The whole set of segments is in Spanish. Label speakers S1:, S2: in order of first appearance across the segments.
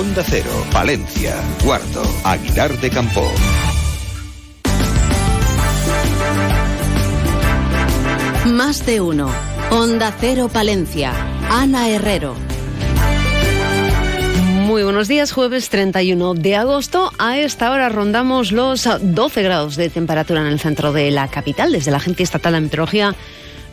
S1: Onda Cero, Valencia, Cuarto, Aguilar de Campo.
S2: Más de uno. Onda Cero Palencia. Ana Herrero.
S3: Muy buenos días, jueves 31 de agosto. A esta hora rondamos los 12 grados de temperatura en el centro de la capital. Desde la Agencia Estatal de Meteorología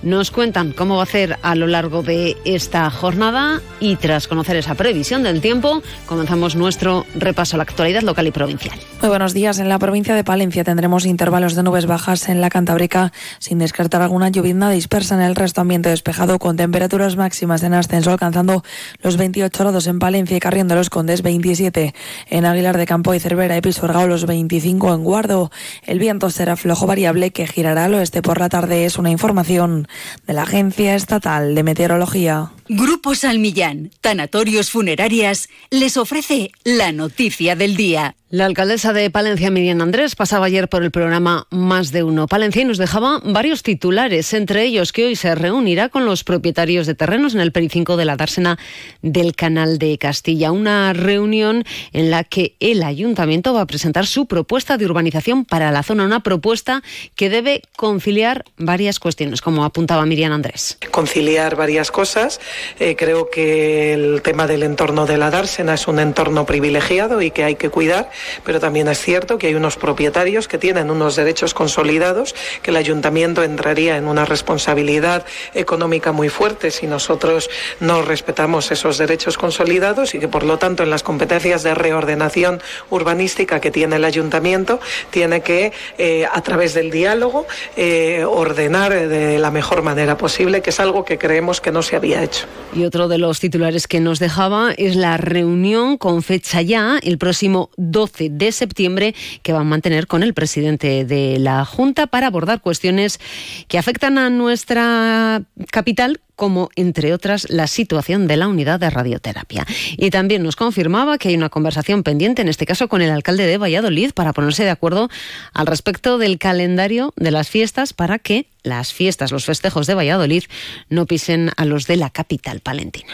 S3: nos cuentan cómo va a ser a lo largo de esta jornada y tras conocer esa previsión del tiempo, comenzamos nuestro repaso a la actualidad local y provincial.
S4: Muy buenos días. En la provincia de Palencia tendremos intervalos de nubes bajas en la Cantábrica, sin descartar alguna lluvia dispersa en el resto ambiente despejado, con temperaturas máximas en ascenso alcanzando los 28 grados en Palencia y Carrión de los Condes, 27 en Aguilar de Campo y Cervera y Pisuergao, los 25 en Guardo. El viento será flojo variable que girará al oeste por la tarde, es una información de la Agencia Estatal de Meteorología.
S2: Grupo Salmillán, Tanatorios Funerarias, les ofrece la noticia del día.
S3: La alcaldesa de Palencia, Miriam Andrés, pasaba ayer por el programa Más de Uno Palencia y nos dejaba varios titulares, entre ellos que hoy se reunirá con los propietarios de terrenos en el pericinco de la dársena del Canal de Castilla. Una reunión en la que el ayuntamiento va a presentar su propuesta de urbanización para la zona, una propuesta que debe conciliar varias cuestiones, como apuntaba Miriam Andrés.
S5: Conciliar varias cosas. Eh, creo que el tema del entorno de la dársena es un entorno privilegiado y que hay que cuidar pero también es cierto que hay unos propietarios que tienen unos derechos consolidados, que el ayuntamiento entraría en una responsabilidad económica muy fuerte si nosotros no respetamos esos derechos consolidados y que por lo tanto en las competencias de reordenación urbanística que tiene el ayuntamiento tiene que eh, a través del diálogo eh, ordenar de la mejor manera posible, que es algo que creemos que no se había hecho.
S3: Y otro de los titulares que nos dejaba es la reunión con fecha ya el próximo 12 de septiembre que van a mantener con el presidente de la Junta para abordar cuestiones que afectan a nuestra capital como entre otras la situación de la unidad de radioterapia. Y también nos confirmaba que hay una conversación pendiente, en este caso con el alcalde de Valladolid, para ponerse de acuerdo al respecto del calendario de las fiestas para que las fiestas, los festejos de Valladolid no pisen a los de la capital palentina.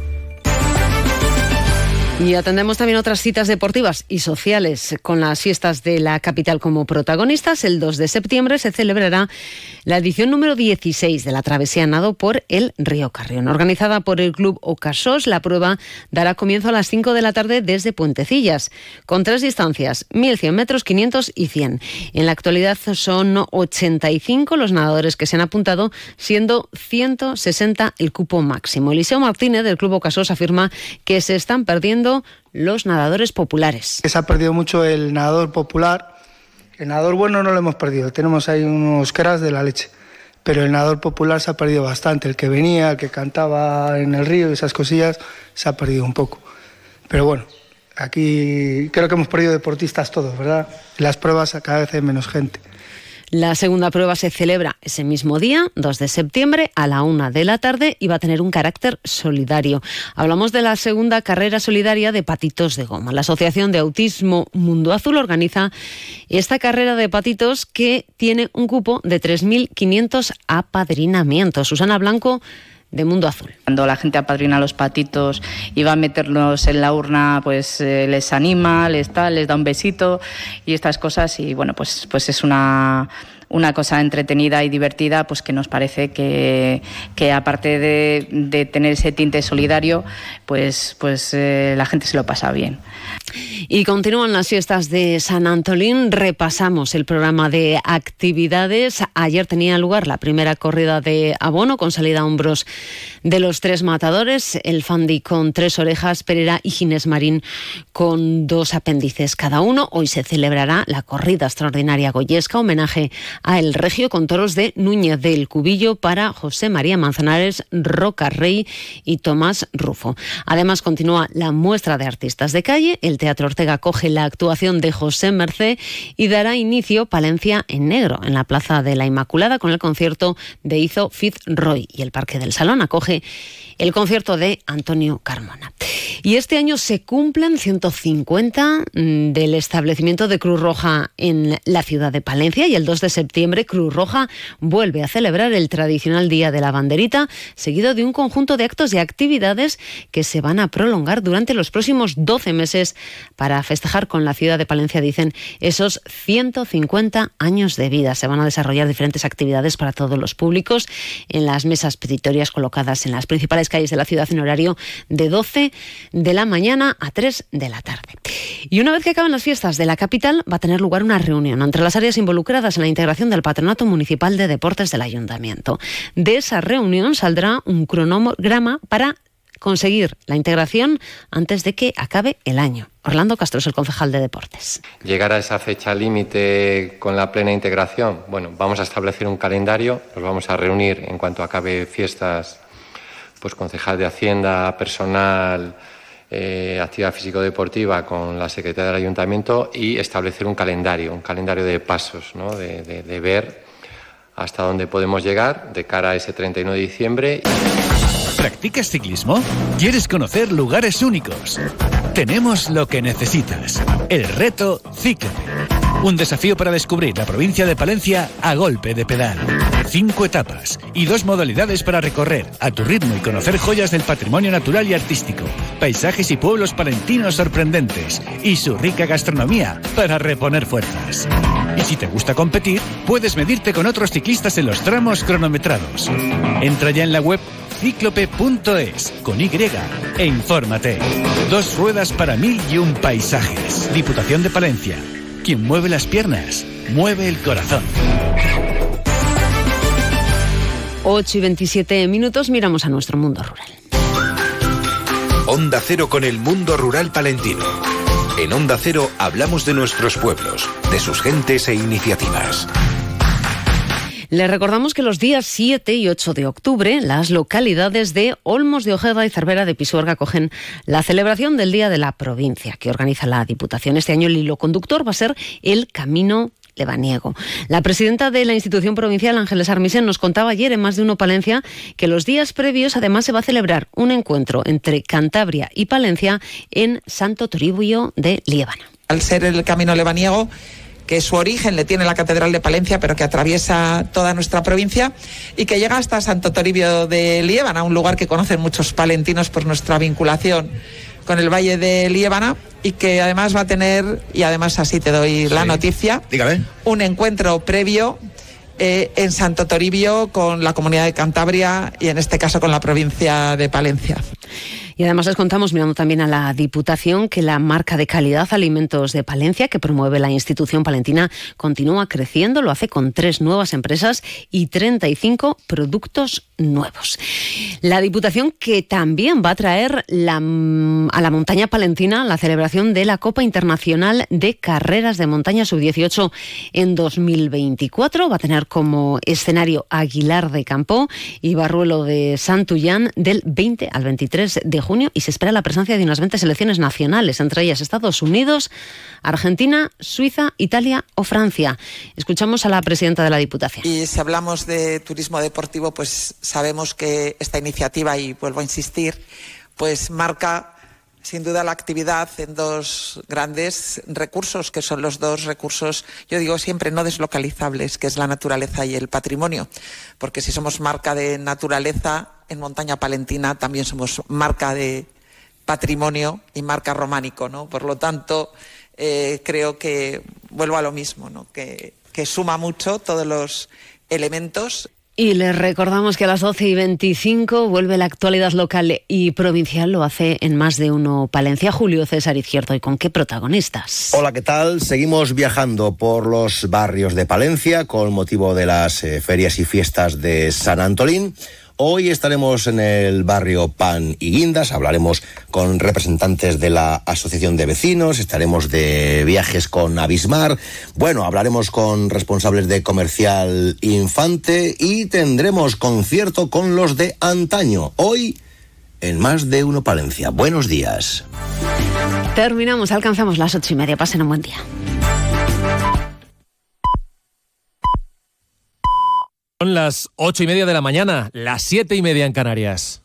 S3: Y atendemos también otras citas deportivas y sociales con las fiestas de la capital como protagonistas. El 2 de septiembre se celebrará la edición número 16 de la travesía nado por el Río Carrión. Organizada por el Club Ocasos, la prueba dará comienzo a las 5 de la tarde desde Puentecillas, con tres distancias, 1.100 metros, 500 y 100. En la actualidad son 85 los nadadores que se han apuntado, siendo 160 el cupo máximo. Eliseo Martínez del Club Ocasos afirma que se están perdiendo los nadadores populares.
S6: Se ha perdido mucho el nadador popular. El nadador bueno no lo hemos perdido, tenemos ahí unos cracks de la leche. Pero el nadador popular se ha perdido bastante. El que venía, el que cantaba en el río, esas cosillas, se ha perdido un poco. Pero bueno, aquí creo que hemos perdido deportistas todos, ¿verdad? Las pruebas cada vez hay menos gente.
S3: La segunda prueba se celebra ese mismo día, 2 de septiembre, a la una de la tarde y va a tener un carácter solidario. Hablamos de la segunda carrera solidaria de patitos de goma. La Asociación de Autismo Mundo Azul organiza esta carrera de patitos que tiene un cupo de 3.500 apadrinamientos. Susana Blanco de Mundo Azul.
S7: Cuando la gente apadrina a los patitos y va a meterlos en la urna, pues eh, les anima, les les da un besito y estas cosas y bueno, pues pues es una una cosa entretenida y divertida, pues que nos parece que, que aparte de, de, tener ese tinte solidario, pues, pues eh, la gente se lo pasa bien.
S3: Y continúan las fiestas de San Antolín. Repasamos el programa de actividades. Ayer tenía lugar la primera corrida de abono con salida a hombros de los tres matadores, el Fandi con tres orejas, Pereira y Ginés Marín con dos apéndices cada uno. Hoy se celebrará la corrida extraordinaria goyesca, homenaje a El Regio con toros de Núñez del Cubillo para José María Manzanares, Roca Rey y Tomás Rufo. Además, continúa la muestra de artistas de calle. El Teatro Ortega coge la actuación de José Mercé y dará inicio Palencia en Negro en la Plaza de la Inmaculada con el concierto de Izo Fitzroy. Y el Parque del Salón acoge el concierto de Antonio Carmona. Y este año se cumplen 150 mm, del establecimiento de Cruz Roja en la ciudad de Palencia y el 2 de septiembre Cruz Roja vuelve a celebrar el tradicional Día de la Banderita, seguido de un conjunto de actos y actividades que se van a prolongar durante los próximos 12 meses para festejar con la ciudad de Palencia, dicen, esos 150 años de vida. Se van a desarrollar diferentes actividades para todos los públicos en las mesas petitorias colocadas en las principales calles de la ciudad en horario de 12 de la mañana a 3 de la tarde. Y una vez que acaben las fiestas de la capital, va a tener lugar una reunión entre las áreas involucradas en la integración del Patronato Municipal de Deportes del Ayuntamiento. De esa reunión saldrá un cronograma para conseguir la integración antes de que acabe el año. Orlando Castro es el concejal de deportes.
S8: Llegar a esa fecha límite con la plena integración, bueno, vamos a establecer un calendario, nos vamos a reunir en cuanto acabe fiestas, pues concejal de Hacienda, personal, eh, actividad físico-deportiva con la Secretaría del Ayuntamiento y establecer un calendario, un calendario de pasos, ¿no? de, de ver hasta dónde podemos llegar de cara a ese 31 de diciembre.
S9: ¿Practicas ciclismo? ¿Quieres conocer lugares únicos? Tenemos lo que necesitas. El reto Cíclope. Un desafío para descubrir la provincia de Palencia a golpe de pedal. Cinco etapas y dos modalidades para recorrer a tu ritmo y conocer joyas del patrimonio natural y artístico, paisajes y pueblos palentinos sorprendentes y su rica gastronomía para reponer fuerzas. Y si te gusta competir, puedes medirte con otros ciclistas en los tramos cronometrados. Entra ya en la web cíclope.es con Y e infórmate. Dos ruedas para mil y un paisajes. Diputación de Palencia. Quien mueve las piernas, mueve el corazón.
S3: 8 y 27 minutos miramos a nuestro mundo rural.
S1: Onda Cero con el mundo rural palentino. En Onda Cero hablamos de nuestros pueblos, de sus gentes e iniciativas.
S3: Les recordamos que los días 7 y 8 de octubre las localidades de Olmos de Ojeda y Cervera de Pisuerga cogen la celebración del Día de la Provincia que organiza la Diputación. Este año el hilo conductor va a ser el Camino Lebaniego. La presidenta de la institución provincial, Ángeles Armisen, nos contaba ayer en Más de Uno Palencia que los días previos además se va a celebrar un encuentro entre Cantabria y Palencia en Santo Toribio de Liébana.
S10: Al ser el Camino Lebaniego, que su origen le tiene la Catedral de Palencia, pero que atraviesa toda nuestra provincia y que llega hasta Santo Toribio de Liébana, un lugar que conocen muchos palentinos por nuestra vinculación con el Valle de Liébana y que además va a tener, y además así te doy la noticia, un encuentro previo eh, en Santo Toribio con la comunidad de Cantabria y en este caso con la provincia de Palencia.
S3: Y además les contamos, mirando también a la Diputación, que la marca de calidad Alimentos de Palencia, que promueve la institución palentina, continúa creciendo. Lo hace con tres nuevas empresas y 35 productos nuevos. La Diputación que también va a traer a la montaña palentina la celebración de la Copa Internacional de Carreras de Montaña Sub-18 en 2024. Va a tener como escenario Aguilar de Campo y Barruelo de Santullán del 20 al 23 de junio y se espera la presencia de unas 20 selecciones nacionales, entre ellas Estados Unidos, Argentina, Suiza, Italia o Francia. Escuchamos a la presidenta de la Diputación.
S10: Y si hablamos de turismo deportivo, pues sabemos que esta iniciativa, y vuelvo a insistir, pues marca sin duda la actividad en dos grandes recursos, que son los dos recursos, yo digo siempre, no deslocalizables, que es la naturaleza y el patrimonio. Porque si somos marca de naturaleza, en Montaña Palentina también somos marca de patrimonio y marca románico, ¿no? Por lo tanto, eh, creo que vuelvo a lo mismo, ¿no? Que, que suma mucho todos los elementos.
S3: Y les recordamos que a las 12 y 25 vuelve la actualidad local y provincial. Lo hace en más de uno Palencia. Julio César Izquierdo. ¿Y con qué protagonistas?
S11: Hola, ¿qué tal? Seguimos viajando por los barrios de Palencia con motivo de las eh, ferias y fiestas de San Antolín. Hoy estaremos en el barrio Pan y Guindas, hablaremos con representantes de la Asociación de Vecinos, estaremos de viajes con Abismar, bueno, hablaremos con responsables de Comercial Infante y tendremos concierto con los de antaño. Hoy en Más de Uno Palencia. Buenos días.
S3: Terminamos, alcanzamos las ocho y media. Pasen un buen día.
S12: Son las ocho y media de la mañana, las siete y media en Canarias.